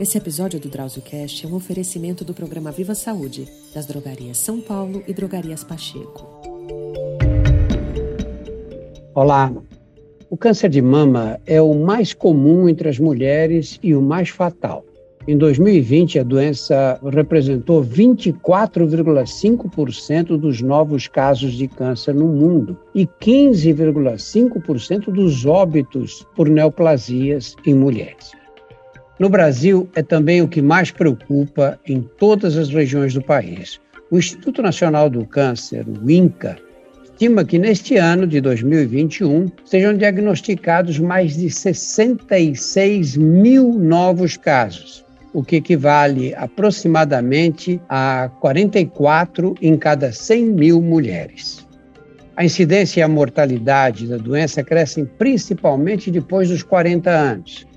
Esse episódio do DrauzioCast é um oferecimento do programa Viva Saúde, das drogarias São Paulo e drogarias Pacheco. Olá! O câncer de mama é o mais comum entre as mulheres e o mais fatal. Em 2020, a doença representou 24,5% dos novos casos de câncer no mundo e 15,5% dos óbitos por neoplasias em mulheres. No Brasil, é também o que mais preocupa em todas as regiões do país. O Instituto Nacional do Câncer, o INCA, estima que neste ano de 2021 sejam diagnosticados mais de 66 mil novos casos, o que equivale aproximadamente a 44 em cada 100 mil mulheres. A incidência e a mortalidade da doença crescem principalmente depois dos 40 anos,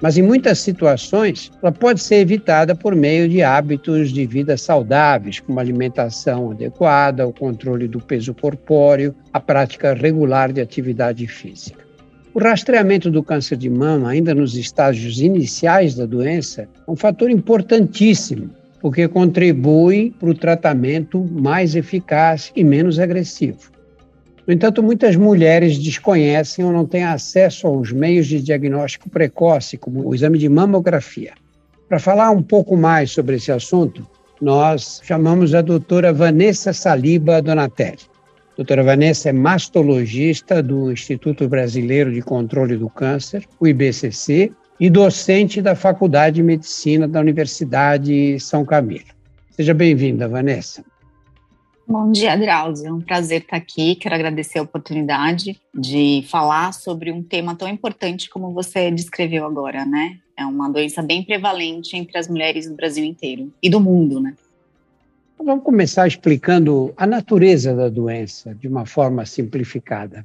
mas em muitas situações ela pode ser evitada por meio de hábitos de vida saudáveis, como alimentação adequada, o controle do peso corpóreo, a prática regular de atividade física. O rastreamento do câncer de mama, ainda nos estágios iniciais da doença, é um fator importantíssimo, porque contribui para o tratamento mais eficaz e menos agressivo. No entanto, muitas mulheres desconhecem ou não têm acesso aos meios de diagnóstico precoce, como o exame de mamografia. Para falar um pouco mais sobre esse assunto, nós chamamos a doutora Vanessa Saliba Donatelli. Doutora Vanessa é mastologista do Instituto Brasileiro de Controle do Câncer, o IBCC, e docente da Faculdade de Medicina da Universidade São Camilo. Seja bem-vinda, Vanessa. Bom dia, Drauzio. É um prazer estar aqui. Quero agradecer a oportunidade de falar sobre um tema tão importante como você descreveu agora, né? É uma doença bem prevalente entre as mulheres do Brasil inteiro e do mundo, né? Vamos começar explicando a natureza da doença de uma forma simplificada.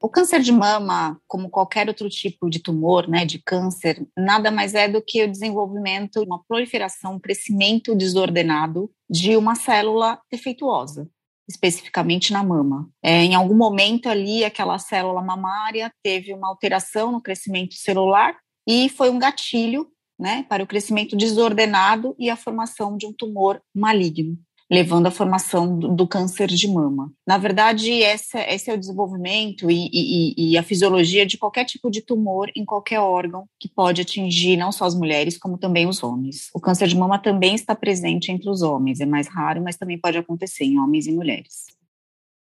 O câncer de mama, como qualquer outro tipo de tumor, né, de câncer, nada mais é do que o desenvolvimento, uma proliferação, um crescimento desordenado de uma célula defeituosa, especificamente na mama. É, em algum momento ali, aquela célula mamária teve uma alteração no crescimento celular e foi um gatilho né, para o crescimento desordenado e a formação de um tumor maligno levando à formação do, do, câncer de mama. Na verdade, essa, esse é o desenvolvimento e, e, e, a fisiologia de qualquer tipo de tumor em qualquer órgão que pode atingir não só as mulheres, como também os homens. O câncer de mama também está presente entre os homens, é mais raro, mas também pode acontecer em homens e mulheres.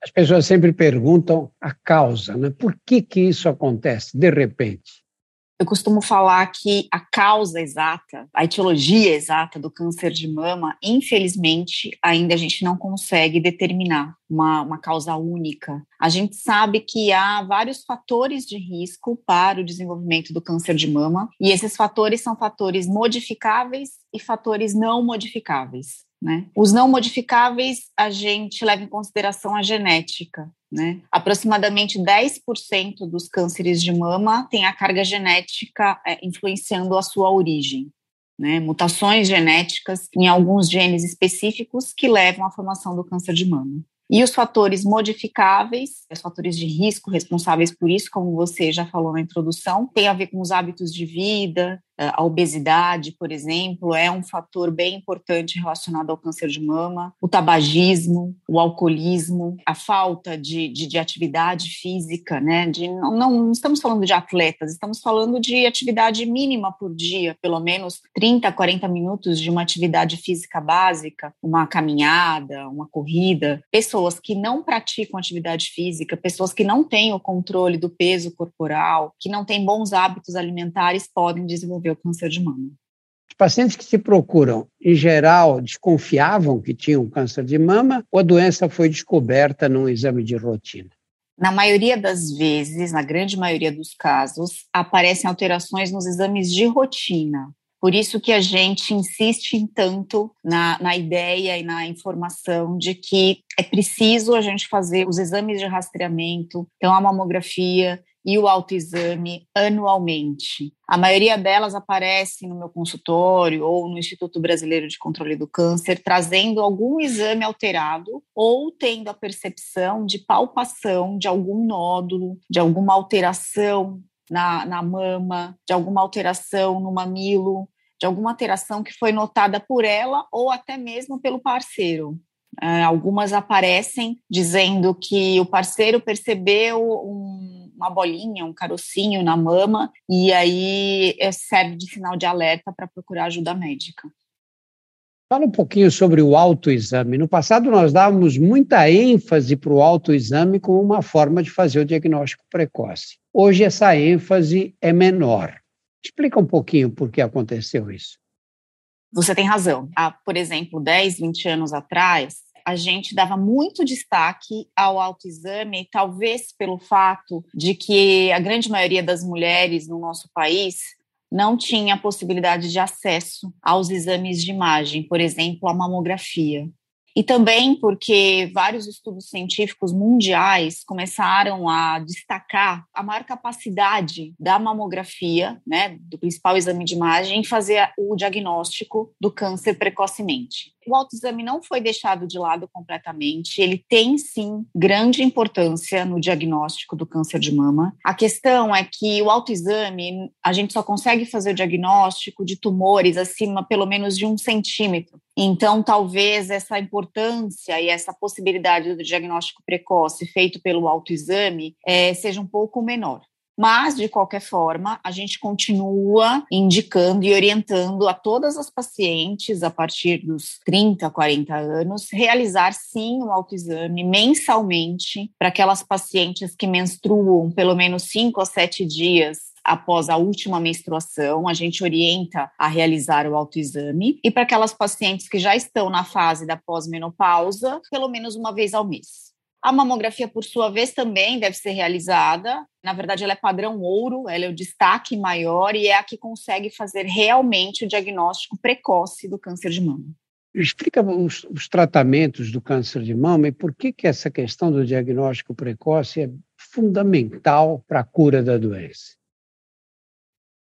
As pessoas sempre perguntam a causa, né? Por que que isso acontece de repente? Eu costumo falar que a causa exata, a etiologia exata do câncer de mama, infelizmente, ainda a gente não consegue determinar uma, uma causa única. A gente sabe que há vários fatores de risco para o desenvolvimento do câncer de mama, e esses fatores são fatores modificáveis e fatores não modificáveis. Né? Os não modificáveis, a gente leva em consideração a genética. Né? Aproximadamente 10% dos cânceres de mama têm a carga genética é, influenciando a sua origem. Né? Mutações genéticas em alguns genes específicos que levam à formação do câncer de mama. E os fatores modificáveis, os fatores de risco responsáveis por isso, como você já falou na introdução, tem a ver com os hábitos de vida, a obesidade, por exemplo, é um fator bem importante relacionado ao câncer de mama, o tabagismo, o alcoolismo, a falta de, de, de atividade física, né? De, não, não, estamos falando de atletas, estamos falando de atividade mínima por dia, pelo menos 30, 40 minutos de uma atividade física básica, uma caminhada, uma corrida. Pessoas que não praticam atividade física, pessoas que não têm o controle do peso corporal, que não têm bons hábitos alimentares, podem desenvolver desenvolver o câncer de mama. Os pacientes que se procuram, em geral, desconfiavam que tinham câncer de mama ou a doença foi descoberta num exame de rotina? Na maioria das vezes, na grande maioria dos casos, aparecem alterações nos exames de rotina. Por isso que a gente insiste tanto na, na ideia e na informação de que é preciso a gente fazer os exames de rastreamento, então a mamografia, e o autoexame anualmente. A maioria delas aparece no meu consultório ou no Instituto Brasileiro de Controle do Câncer, trazendo algum exame alterado ou tendo a percepção de palpação de algum nódulo, de alguma alteração na, na mama, de alguma alteração no mamilo, de alguma alteração que foi notada por ela ou até mesmo pelo parceiro. Uh, algumas aparecem dizendo que o parceiro percebeu um, uma bolinha, um carocinho na mama, e aí é, serve de sinal de alerta para procurar ajuda médica. Fala um pouquinho sobre o autoexame. No passado, nós dávamos muita ênfase para o autoexame como uma forma de fazer o diagnóstico precoce. Hoje, essa ênfase é menor. Explica um pouquinho por que aconteceu isso. Você tem razão. Há, por exemplo, 10, 20 anos atrás, a gente dava muito destaque ao autoexame, talvez pelo fato de que a grande maioria das mulheres no nosso país não tinha possibilidade de acesso aos exames de imagem, por exemplo, a mamografia. E também porque vários estudos científicos mundiais começaram a destacar a maior capacidade da mamografia, né, do principal exame de imagem, em fazer o diagnóstico do câncer precocemente. O autoexame não foi deixado de lado completamente, ele tem sim grande importância no diagnóstico do câncer de mama. A questão é que o autoexame, a gente só consegue fazer o diagnóstico de tumores acima pelo menos de um centímetro. Então, talvez essa importância e essa possibilidade do diagnóstico precoce feito pelo autoexame é, seja um pouco menor. Mas, de qualquer forma, a gente continua indicando e orientando a todas as pacientes, a partir dos 30, 40 anos, realizar sim o autoexame mensalmente para aquelas pacientes que menstruam pelo menos 5 a 7 dias após a última menstruação, a gente orienta a realizar o autoexame. E para aquelas pacientes que já estão na fase da pós-menopausa, pelo menos uma vez ao mês. A mamografia, por sua vez, também deve ser realizada. Na verdade, ela é padrão ouro, ela é o destaque maior e é a que consegue fazer realmente o diagnóstico precoce do câncer de mama. Explica os, os tratamentos do câncer de mama e por que, que essa questão do diagnóstico precoce é fundamental para a cura da doença.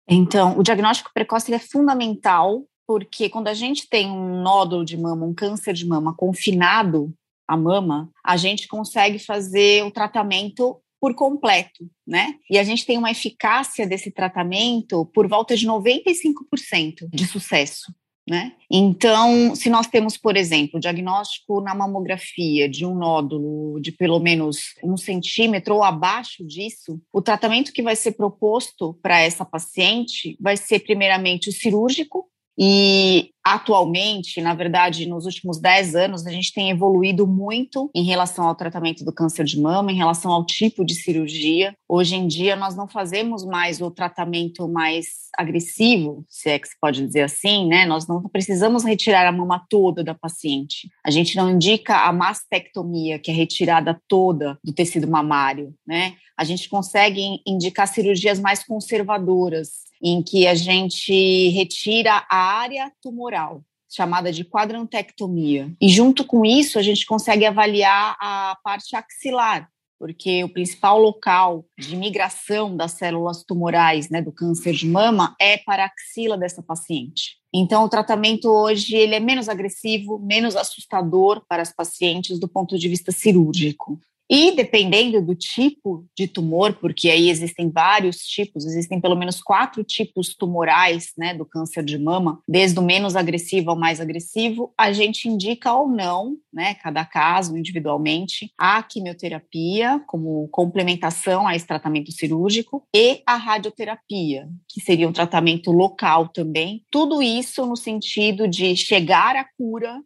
Então, o diagnóstico precoce é fundamental porque quando a gente tem um nódulo de mama, um câncer de mama confinado a mama, a gente consegue fazer o tratamento por completo, né? E a gente tem uma eficácia desse tratamento por volta de 95% de sucesso. Né? Então, se nós temos, por exemplo, diagnóstico na mamografia de um nódulo de pelo menos um centímetro ou abaixo disso, o tratamento que vai ser proposto para essa paciente vai ser primeiramente o cirúrgico, e atualmente, na verdade, nos últimos 10 anos, a gente tem evoluído muito em relação ao tratamento do câncer de mama, em relação ao tipo de cirurgia. Hoje em dia, nós não fazemos mais o tratamento mais agressivo, se é que se pode dizer assim, né? Nós não precisamos retirar a mama toda da paciente. A gente não indica a mastectomia, que é retirada toda do tecido mamário, né? A gente consegue indicar cirurgias mais conservadoras, em que a gente retira a área tumoral, chamada de quadrantectomia. E junto com isso, a gente consegue avaliar a parte axilar, porque o principal local de migração das células tumorais né, do câncer de mama é para a axila dessa paciente. Então, o tratamento hoje ele é menos agressivo, menos assustador para as pacientes do ponto de vista cirúrgico. E dependendo do tipo de tumor, porque aí existem vários tipos, existem pelo menos quatro tipos tumorais né, do câncer de mama, desde o menos agressivo ao mais agressivo, a gente indica ou não, né, cada caso individualmente, a quimioterapia como complementação a esse tratamento cirúrgico e a radioterapia, que seria um tratamento local também. Tudo isso no sentido de chegar à cura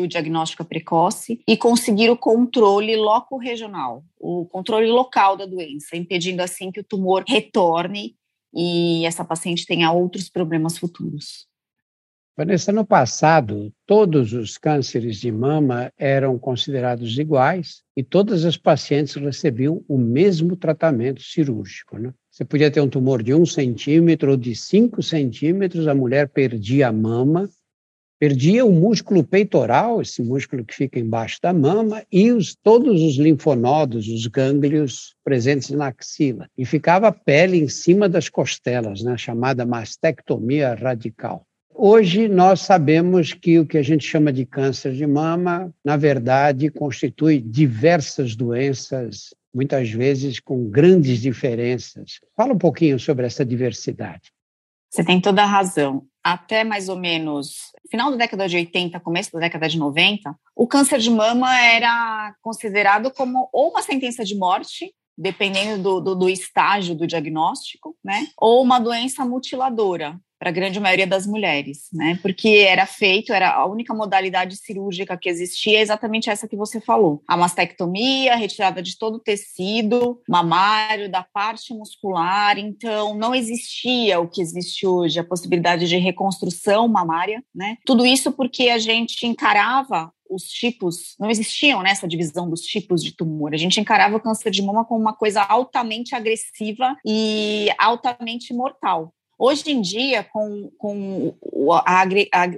o diagnóstico é precoce e conseguir o controle loco-regional, o controle local da doença, impedindo assim que o tumor retorne e essa paciente tenha outros problemas futuros. Vanessa, no passado, todos os cânceres de mama eram considerados iguais e todas as pacientes recebiam o mesmo tratamento cirúrgico. Né? Você podia ter um tumor de um centímetro ou de cinco centímetros, a mulher perdia a mama Perdia o músculo peitoral, esse músculo que fica embaixo da mama, e os, todos os linfonodos, os gânglios presentes na axila. E ficava a pele em cima das costelas, né, chamada mastectomia radical. Hoje nós sabemos que o que a gente chama de câncer de mama, na verdade, constitui diversas doenças, muitas vezes com grandes diferenças. Fala um pouquinho sobre essa diversidade. Você tem toda a razão até mais ou menos final da década de 80, começo da década de 90, o câncer de mama era considerado como ou uma sentença de morte, dependendo do, do, do estágio do diagnóstico, né, ou uma doença mutiladora, para a grande maioria das mulheres, né? Porque era feito, era a única modalidade cirúrgica que existia, é exatamente essa que você falou: a mastectomia, retirada de todo o tecido mamário, da parte muscular. Então, não existia o que existe hoje, a possibilidade de reconstrução mamária, né? Tudo isso porque a gente encarava os tipos, não existiam nessa né, divisão dos tipos de tumor. A gente encarava o câncer de mama como uma coisa altamente agressiva e altamente mortal. Hoje em dia, com, com o, a,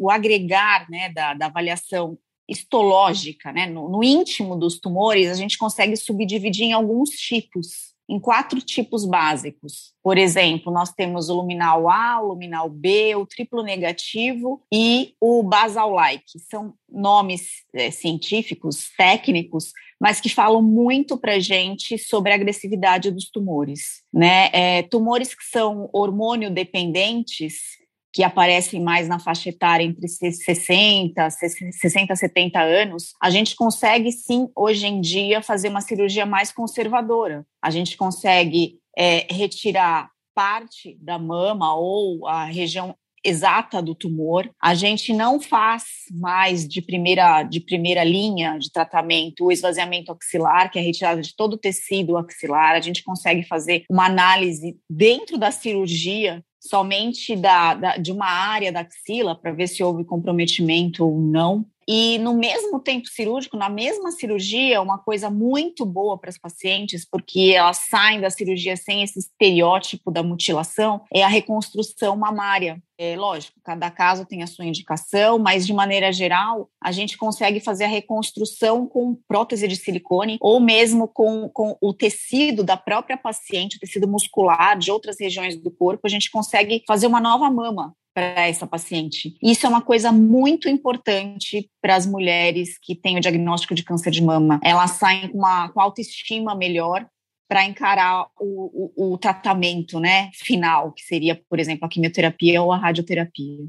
o agregar né, da, da avaliação histológica, né, no, no, íntimo dos tumores, a gente consegue subdividir em alguns tipos, em quatro tipos básicos. Por exemplo, nós temos o luminal A, o luminal B, o triplo negativo e o basal-like. São nomes é, científicos, técnicos, mas que falam muito para gente sobre a agressividade dos tumores. Né? É, tumores que são hormônio dependentes, que aparecem mais na faixa etária entre 60, 60, 70 anos, a gente consegue sim, hoje em dia, fazer uma cirurgia mais conservadora. A gente consegue é, retirar parte da mama ou a região exata do tumor. A gente não faz mais de primeira, de primeira linha de tratamento o esvaziamento axilar, que é a retirada de todo o tecido axilar. A gente consegue fazer uma análise dentro da cirurgia somente da, da, de uma área da axila para ver se houve comprometimento ou não. E no mesmo tempo cirúrgico, na mesma cirurgia, uma coisa muito boa para as pacientes, porque elas saem da cirurgia sem esse estereótipo da mutilação, é a reconstrução mamária. É lógico, cada caso tem a sua indicação, mas de maneira geral, a gente consegue fazer a reconstrução com prótese de silicone ou mesmo com, com o tecido da própria paciente, o tecido muscular de outras regiões do corpo, a gente consegue fazer uma nova mama para essa paciente. Isso é uma coisa muito importante para as mulheres que têm o diagnóstico de câncer de mama. Elas saem com uma com autoestima melhor para encarar o, o, o, tratamento né, final, que seria, por exemplo, a quimioterapia ou a radioterapia.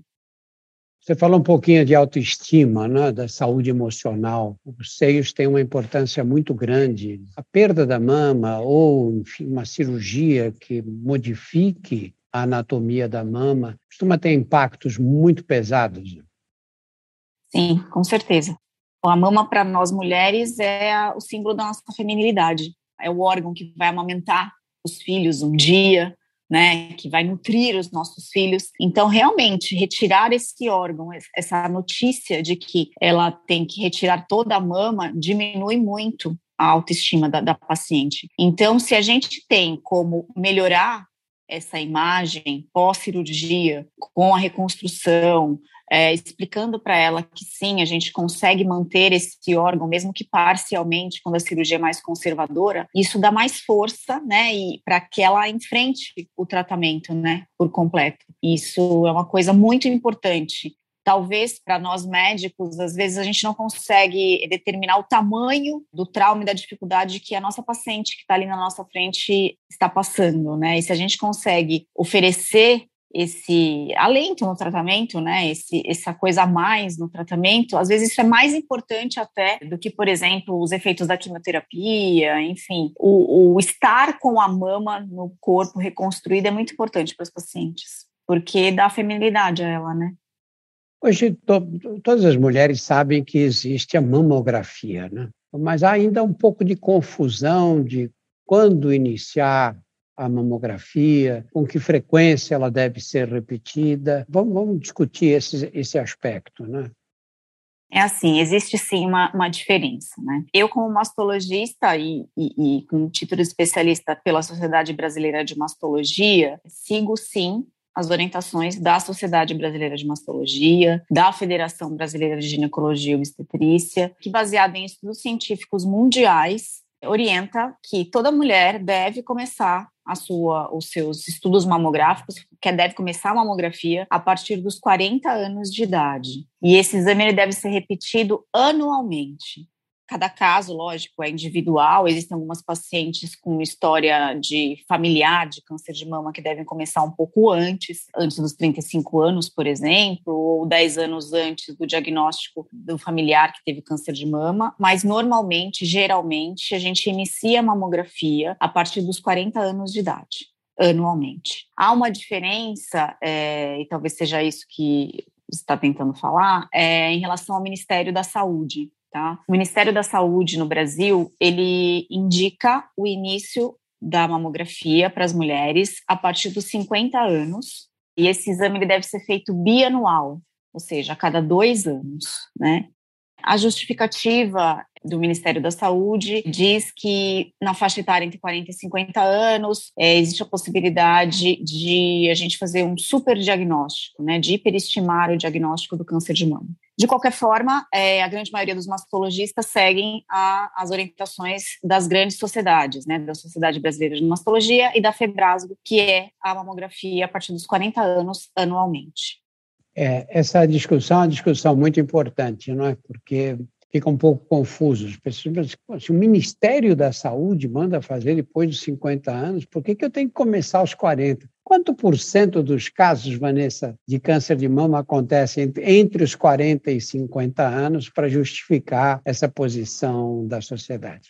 Você falou um pouquinho de autoestima, né, da saúde emocional. Os seios têm uma importância muito grande. A perda da mama ou, enfim, uma cirurgia que modifique a anatomia da mama costuma ter impactos muito pesados. Sim, com certeza. A mama para nós mulheres é o símbolo da nossa feminilidade. É o órgão que vai amamentar os filhos um dia, né, que vai nutrir os nossos filhos. Então, realmente, retirar esse órgão, essa notícia de que ela tem que retirar toda a mama, diminui muito a autoestima da, da paciente. Então, se a gente tem como melhorar essa imagem pós-cirurgia, com a reconstrução, é, explicando para ela que sim, a gente consegue manter esse órgão, mesmo que parcialmente, quando a cirurgia é mais conservadora, isso dá mais força, né, e para que ela enfrente o tratamento, né, por completo. Isso é uma coisa muito importante talvez para nós médicos, às vezes a gente não consegue determinar o tamanho do trauma e da dificuldade que a nossa paciente que está ali na nossa frente está passando, né? E se a gente consegue oferecer esse alento no tratamento, né? Esse, essa coisa a mais no tratamento, às vezes isso é mais importante até do que, por exemplo, os efeitos da quimioterapia, enfim, o, o estar com a mama no corpo reconstruído é muito importante para os pacientes, porque dá feminilidade a ela, né? Hoje, to, todas as mulheres sabem que existe a mamografia, né? mas há ainda um pouco de confusão de quando iniciar a mamografia, com que frequência ela deve ser repetida. Vamos, vamos discutir esse, esse aspecto, né? É assim, existe sim uma, uma diferença, né? Eu, como mastologista e, e, e com título de especialista pela Sociedade Brasileira de Mastologia, sigo sim as orientações da Sociedade Brasileira de Mastologia, da Federação Brasileira de Ginecologia e Obstetrícia, que, baseada em estudos científicos mundiais, orienta que toda mulher deve começar a sua, os seus estudos mamográficos, que deve começar a mamografia a partir dos 40 anos de idade. E esse exame ele deve ser repetido anualmente. Cada caso, lógico, é individual. Existem algumas pacientes com história de familiar de câncer de mama que devem começar um pouco antes, antes dos 35 anos, por exemplo, ou 10 anos antes do diagnóstico do familiar que teve câncer de mama. Mas normalmente, geralmente, a gente inicia a mamografia a partir dos 40 anos de idade anualmente. Há uma diferença, é, e talvez seja isso que está tentando falar, é, em relação ao Ministério da Saúde. Tá? O Ministério da Saúde no Brasil ele indica o início da mamografia para as mulheres a partir dos 50 anos e esse exame ele deve ser feito bianual, ou seja, a cada dois anos, né? A justificativa do Ministério da Saúde diz que na faixa etária entre 40 e 50 anos é, existe a possibilidade de a gente fazer um super diagnóstico, né, de hiperestimar o diagnóstico do câncer de mama. De qualquer forma, é, a grande maioria dos mastologistas seguem a, as orientações das grandes sociedades, né, da Sociedade Brasileira de Mastologia e da FEBRASGO, que é a mamografia a partir dos 40 anos anualmente. É, essa discussão é uma discussão muito importante, não é? Porque fica um pouco confuso. As pessoas se o Ministério da Saúde manda fazer depois dos 50 anos, por que, que eu tenho que começar aos 40? Quanto por cento dos casos, Vanessa, de câncer de mama acontecem entre os 40 e 50 anos para justificar essa posição da sociedade?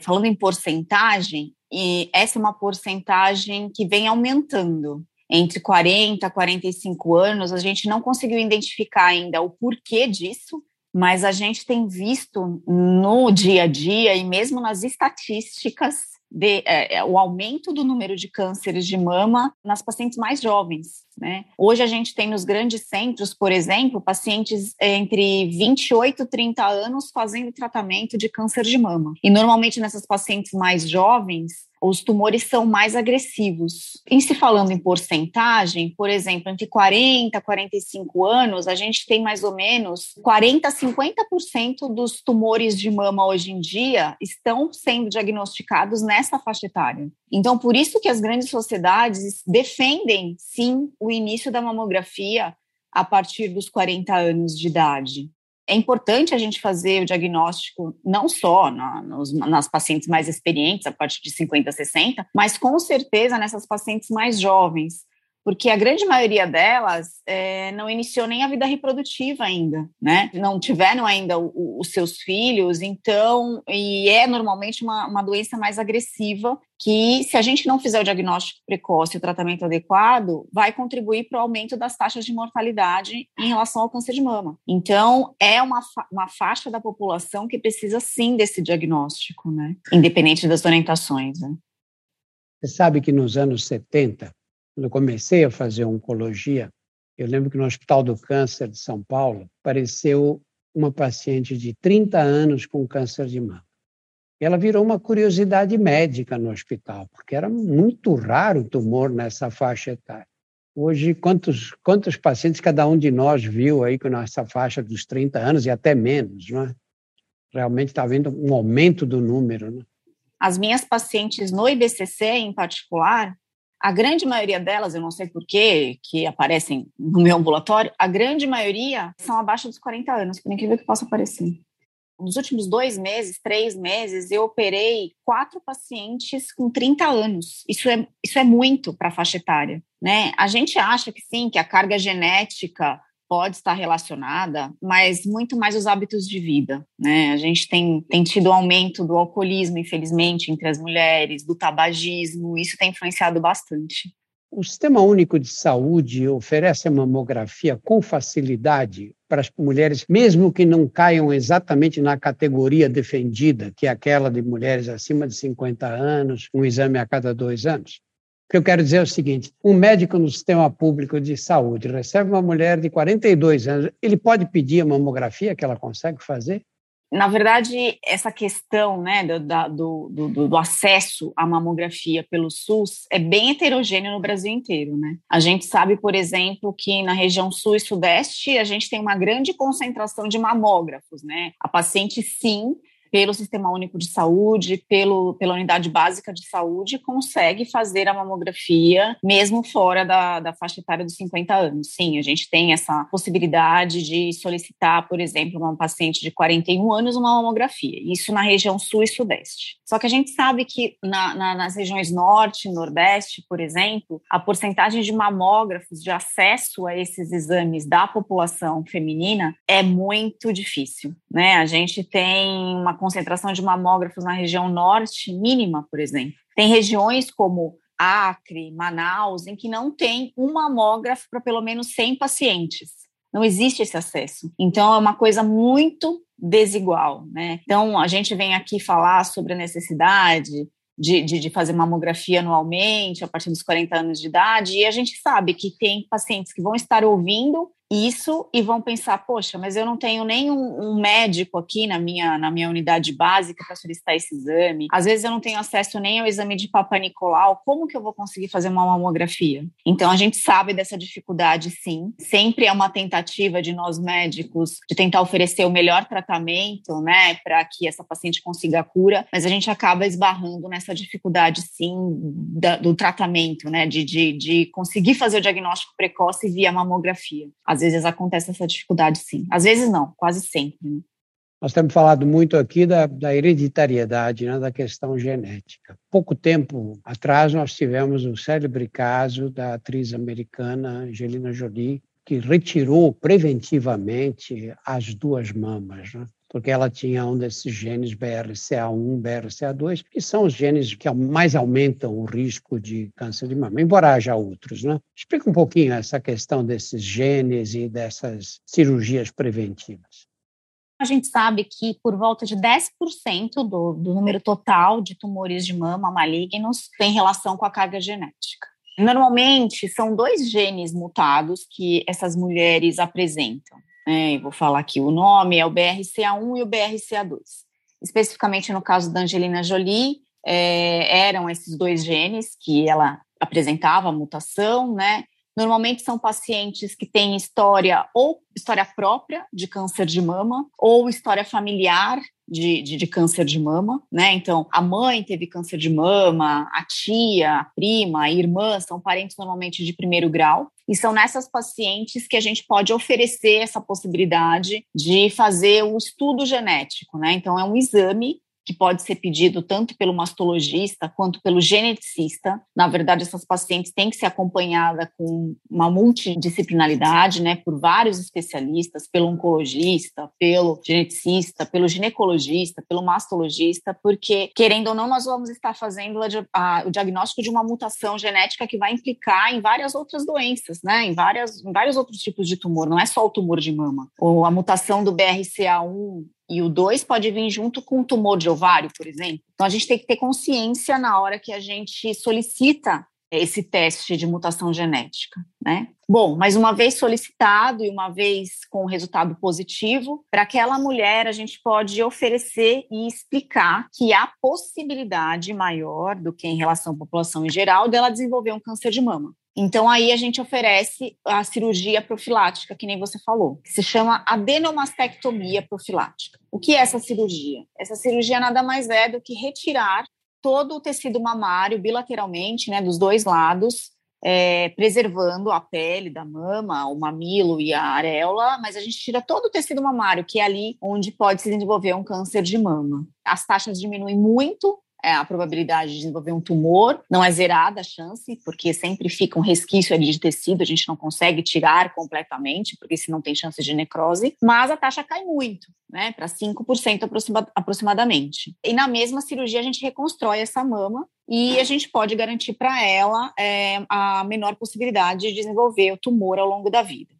Falando em porcentagem, e essa é uma porcentagem que vem aumentando entre 40 e 45 anos, a gente não conseguiu identificar ainda o porquê disso, mas a gente tem visto no dia a dia e mesmo nas estatísticas de, é, é, o aumento do número de cânceres de mama nas pacientes mais jovens. Né? Hoje a gente tem nos grandes centros, por exemplo, pacientes entre 28 e 30 anos fazendo tratamento de câncer de mama. E normalmente nessas pacientes mais jovens, os tumores são mais agressivos. Em se falando em porcentagem, por exemplo, entre 40 e 45 anos, a gente tem mais ou menos 40 a 50% dos tumores de mama hoje em dia estão sendo diagnosticados nessa faixa etária. Então, por isso que as grandes sociedades defendem, sim, o início da mamografia a partir dos 40 anos de idade é importante a gente fazer o diagnóstico não só na, nos, nas pacientes mais experientes, a partir de 50, 60, mas com certeza nessas pacientes mais jovens, porque a grande maioria delas é, não iniciou nem a vida reprodutiva ainda, né? Não tiveram ainda o, o, os seus filhos, então, e é normalmente uma, uma doença mais agressiva que, se a gente não fizer o diagnóstico precoce e o tratamento adequado, vai contribuir para o aumento das taxas de mortalidade em relação ao câncer de mama. Então, é uma, fa uma faixa da população que precisa sim desse diagnóstico, né? Independente das orientações. Né? Você sabe que nos anos 70, quando eu comecei a fazer oncologia, eu lembro que no Hospital do Câncer de São Paulo apareceu uma paciente de 30 anos com câncer de mama. Ela virou uma curiosidade médica no hospital, porque era muito raro o tumor nessa faixa etária. Hoje, quantos, quantos pacientes cada um de nós viu aí com essa faixa dos 30 anos e até menos, não é? Realmente está havendo um aumento do número, né? As minhas pacientes no IBCC, em particular, a grande maioria delas, eu não sei porquê, que aparecem no meu ambulatório, a grande maioria são abaixo dos 40 anos, por incrível que possa parecer. Nos últimos dois meses, três meses, eu operei quatro pacientes com 30 anos. Isso é, isso é muito para a faixa etária. Né? A gente acha que sim, que a carga genética pode estar relacionada, mas muito mais os hábitos de vida, né? A gente tem, tem tido um aumento do alcoolismo, infelizmente, entre as mulheres, do tabagismo, isso tem influenciado bastante. O Sistema Único de Saúde oferece a mamografia com facilidade para as mulheres, mesmo que não caiam exatamente na categoria defendida, que é aquela de mulheres acima de 50 anos, um exame a cada dois anos? Que eu quero dizer é o seguinte: um médico no sistema público de saúde recebe uma mulher de 42 anos, ele pode pedir a mamografia que ela consegue fazer? Na verdade, essa questão né, do, do, do, do, acesso à mamografia pelo SUS é bem heterogêneo no Brasil inteiro. Né? A gente sabe, por exemplo, que na região sul e sudeste a gente tem uma grande concentração de mamógrafos. Né? A paciente, sim, pelo Sistema Único de Saúde, pelo, pela Unidade Básica de Saúde, consegue fazer a mamografia mesmo fora da, da faixa etária dos 50 anos. Sim, a gente tem essa possibilidade de solicitar, por exemplo, uma paciente de 41 anos uma mamografia, isso na região sul e sudeste. Só que a gente sabe que na, na, nas regiões norte e nordeste, por exemplo, a porcentagem de mamógrafos de acesso a esses exames da população feminina é muito difícil. Né? A gente tem uma concentração de mamógrafos na região norte mínima, por exemplo. Tem regiões como Acre, Manaus, em que não tem um mamógrafo para pelo menos 100 pacientes. Não existe esse acesso. Então, é uma coisa muito desigual, né? Então, a gente vem aqui falar sobre a necessidade de, de, de, fazer mamografia anualmente a partir dos 40 anos de idade, e a gente sabe que tem pacientes que vão estar ouvindo isso e vão pensar, poxa, mas eu não tenho nenhum um médico aqui na minha, na minha unidade básica para solicitar esse exame. Às vezes eu não tenho acesso nem ao exame de Papa Nicolau, como que eu vou conseguir fazer uma mamografia? Então a gente sabe dessa dificuldade sim. Sempre é uma tentativa de nós médicos de tentar oferecer o melhor tratamento, né, para que essa paciente consiga a cura, mas a gente acaba esbarrando nessa dificuldade sim da, do tratamento, né, de, de, de conseguir fazer o diagnóstico precoce via mamografia. Às vezes acontece essa dificuldade, sim. Às vezes não, quase sempre. Né? Nós temos falado muito aqui da, da hereditariedade, né, da questão genética. Pouco tempo atrás, nós tivemos o célebre caso da atriz americana Angelina Jolie, que retirou preventivamente as duas mamas. Né? Porque ela tinha um desses genes BRCA1, BRCA2, que são os genes que mais aumentam o risco de câncer de mama, embora haja outros, né? Explica um pouquinho essa questão desses genes e dessas cirurgias preventivas. A gente sabe que por volta de 10% do, do número total de tumores de mama malignos tem relação com a carga genética. Normalmente, são dois genes mutados que essas mulheres apresentam é, vou falar aqui o nome, é o BRCA1 e o BRCA2. Especificamente no caso da Angelina Jolie, é, eram esses dois genes que ela apresentava a mutação, né? Normalmente são pacientes que têm história ou história própria de câncer de mama ou história familiar de, de, de, câncer de mama, né? Então, a mãe teve câncer de mama, a tia, a prima, a irmã são parentes normalmente de primeiro grau. E são nessas pacientes que a gente pode oferecer essa possibilidade de fazer o estudo genético, né? Então, é um exame que pode ser pedido tanto pelo mastologista quanto pelo geneticista. Na verdade, essas pacientes têm que ser acompanhadas com uma multidisciplinaridade, né, por vários especialistas, pelo oncologista, pelo geneticista, pelo ginecologista, pelo mastologista, porque, querendo ou não, nós vamos estar fazendo a, o diagnóstico de uma mutação genética que vai implicar em várias outras doenças, né, em, várias, em vários outros tipos de tumor, não é só o tumor de mama. Ou a mutação do BRCA1 e o 2 pode vir junto com um tumor de ovário, por exemplo. Então, a gente tem que ter consciência na hora que a gente solicita esse teste de mutação genética, né? Bom, mas uma vez solicitado e uma vez com resultado positivo, para aquela mulher a gente pode oferecer e explicar que há possibilidade maior do que em relação à população em geral dela desenvolver um câncer de mama. Então, aí a gente oferece a cirurgia profilática, que nem você falou, que se chama adenomastectomia profilática. O que é essa cirurgia? Essa cirurgia nada mais é do que retirar todo o tecido mamário bilateralmente, né, dos dois lados, é, preservando a pele da mama, o mamilo e a areola, mas a gente tira todo o tecido mamário, que é ali onde pode se desenvolver um câncer de mama. As taxas diminuem muito a probabilidade de desenvolver um tumor, não é zerada a chance, porque sempre fica um resquício ali de tecido, a gente não consegue tirar completamente, porque se não tem chance de necrose, mas a taxa cai muito, né, para 5% aproxima, aproximadamente. E na mesma cirurgia a gente reconstrói essa mama e a gente pode garantir para ela é, a menor possibilidade de desenvolver o tumor ao longo da vida.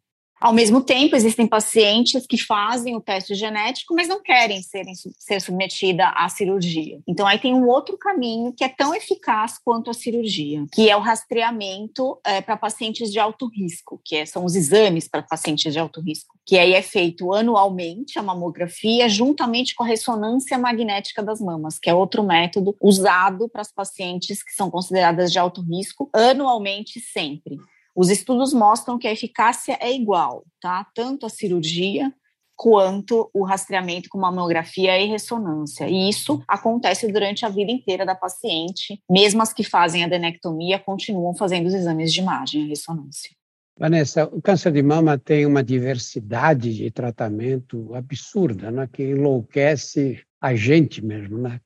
Ao mesmo tempo, existem pacientes que fazem o teste genético, mas não querem ser submetida à cirurgia. Então, aí tem um outro caminho que é tão eficaz quanto a cirurgia, que é o rastreamento é, para pacientes de alto risco, que é, são os exames para pacientes de alto risco, que aí é feito anualmente a mamografia, juntamente com a ressonância magnética das mamas, que é outro método usado para as pacientes que são consideradas de alto risco, anualmente sempre. Os estudos mostram que a eficácia é igual, tá? Tanto a cirurgia quanto o rastreamento com mamografia e ressonância. E isso acontece durante a vida inteira da paciente. Mesmo as que fazem a adenectomia continuam fazendo os exames de imagem e ressonância. Vanessa, o câncer de mama tem uma diversidade de tratamento absurda, né, que enlouquece a gente mesmo, né,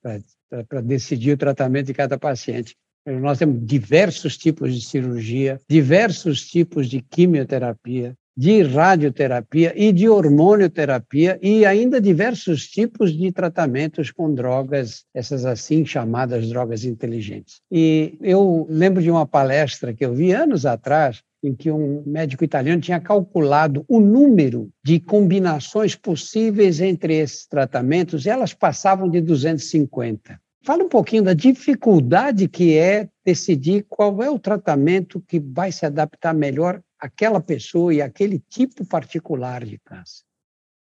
para decidir o tratamento de cada paciente. Nós temos diversos tipos de cirurgia, diversos tipos de quimioterapia, de radioterapia e de hormonioterapia e ainda diversos tipos de tratamentos com drogas, essas assim chamadas drogas inteligentes. E eu lembro de uma palestra que eu vi anos atrás em que um médico italiano tinha calculado o número de combinações possíveis entre esses tratamentos e elas passavam de 250. Fala um pouquinho da dificuldade que é decidir qual é o tratamento que vai se adaptar melhor àquela pessoa e àquele tipo particular de câncer.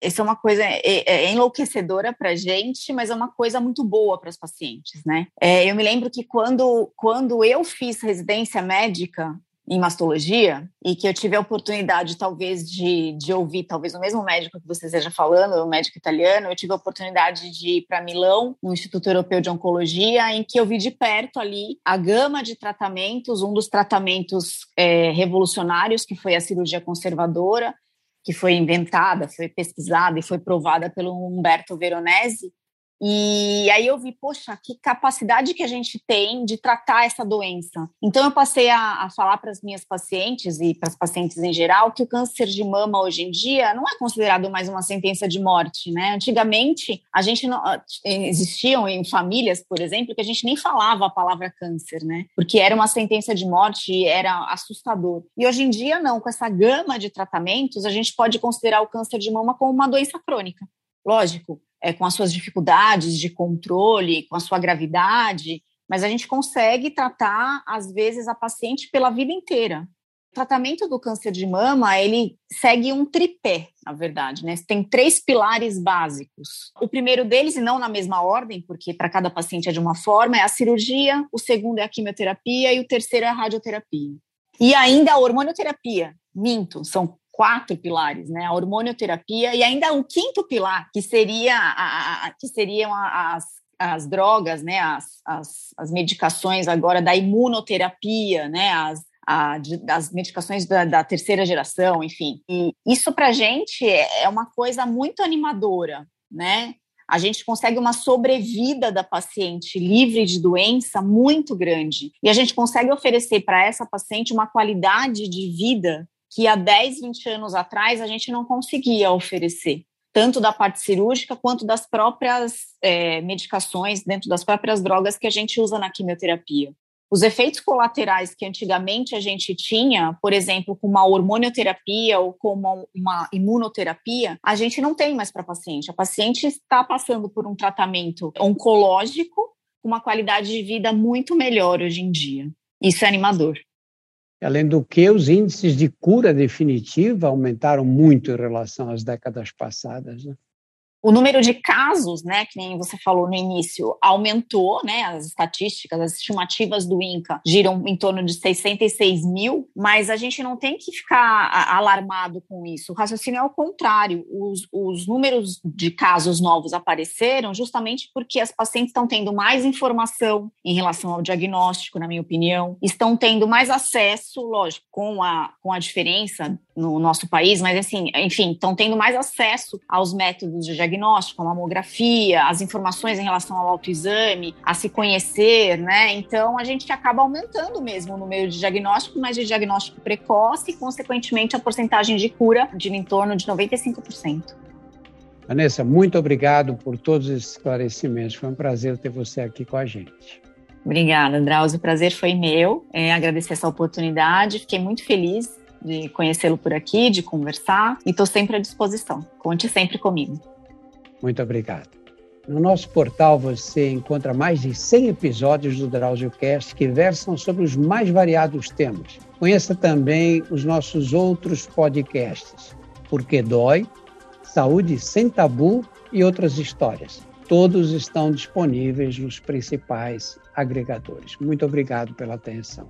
Isso é uma coisa é, é, é enlouquecedora para a gente, mas é uma coisa muito boa para os pacientes, né? É, eu me lembro que quando, quando eu fiz residência médica, em mastologia e que eu tive a oportunidade, talvez, de, de ouvir, talvez o mesmo médico que você esteja falando, o médico italiano, eu tive a oportunidade de ir para Milão, no Instituto Europeu de Oncologia, em que eu vi de perto ali a gama de tratamentos, um dos tratamentos é, revolucionários, que foi a cirurgia conservadora, que foi inventada, foi pesquisada e foi provada pelo Humberto Veronese, e aí eu vi, poxa, que capacidade que a gente tem de tratar essa doença. Então eu passei a, a falar para as minhas pacientes e para as pacientes em geral que o câncer de mama hoje em dia não é considerado mais uma sentença de morte, né? Antigamente a gente não existiam em famílias, por exemplo, que a gente nem falava a palavra câncer, né? Porque era uma sentença de morte era assustador. E hoje em dia não, com essa gama de tratamentos, a gente pode considerar o câncer de mama como uma doença crônica. Lógico, é, com as suas dificuldades de controle, com a sua gravidade, mas a gente consegue tratar, às vezes, a paciente pela vida inteira. O tratamento do câncer de mama, ele segue um tripé, na verdade, né? Tem três pilares básicos. O primeiro deles, e não na mesma ordem, porque para cada paciente é de uma forma, é a cirurgia, o segundo é a quimioterapia e o terceiro é a radioterapia. E ainda a hormonioterapia, minto, são quatro pilares, né? A hormonioterapia e ainda o quinto pilar, que seria a, a que seriam as, as drogas, né? As, as, as medicações agora da imunoterapia, né? As, a, das medicações da, da, terceira geração, enfim. E isso para a gente é, é uma coisa muito animadora, né? A gente consegue uma sobrevida da paciente livre de doença muito grande. E a gente consegue oferecer para essa paciente uma qualidade de vida que há 10, 20 anos atrás a gente não conseguia oferecer, tanto da parte cirúrgica quanto das próprias é, medicações, dentro das próprias drogas que a gente usa na quimioterapia. Os efeitos colaterais que antigamente a gente tinha, por exemplo, com uma hormonioterapia ou com uma, uma imunoterapia, a gente não tem mais para paciente. A paciente está passando por um tratamento oncológico com uma qualidade de vida muito melhor hoje em dia. Isso é animador. Além do que, os índices de cura definitiva aumentaram muito em relação às décadas passadas. Né? O número de casos, né, que nem você falou no início, aumentou, né, as estatísticas, as estimativas do INCA giram em torno de 66 mil, mas a gente não tem que ficar alarmado com isso. O raciocínio é o contrário. Os, os números de casos novos apareceram justamente porque as pacientes estão tendo mais informação em relação ao diagnóstico, na minha opinião, estão tendo mais acesso, lógico, com a, com a diferença no nosso país, mas assim, enfim, estão tendo mais acesso aos métodos de diagnóstico, a mamografia, as informações em relação ao autoexame, a se conhecer, né? Então a gente acaba aumentando mesmo o número de diagnóstico, mas de diagnóstico precoce e, consequentemente, a porcentagem de cura de em torno de 95%. Vanessa, muito obrigado por todos esses esclarecimentos. Foi um prazer ter você aqui com a gente. Obrigada, Drauzio. O prazer foi meu. É, agradecer essa oportunidade. Fiquei muito feliz de conhecê-lo por aqui, de conversar, e estou sempre à disposição. Conte sempre comigo. Muito obrigado. No nosso portal você encontra mais de 100 episódios do DrauzioCast que versam sobre os mais variados temas. Conheça também os nossos outros podcasts, Porque Dói, Saúde Sem Tabu e outras histórias. Todos estão disponíveis nos principais agregadores. Muito obrigado pela atenção.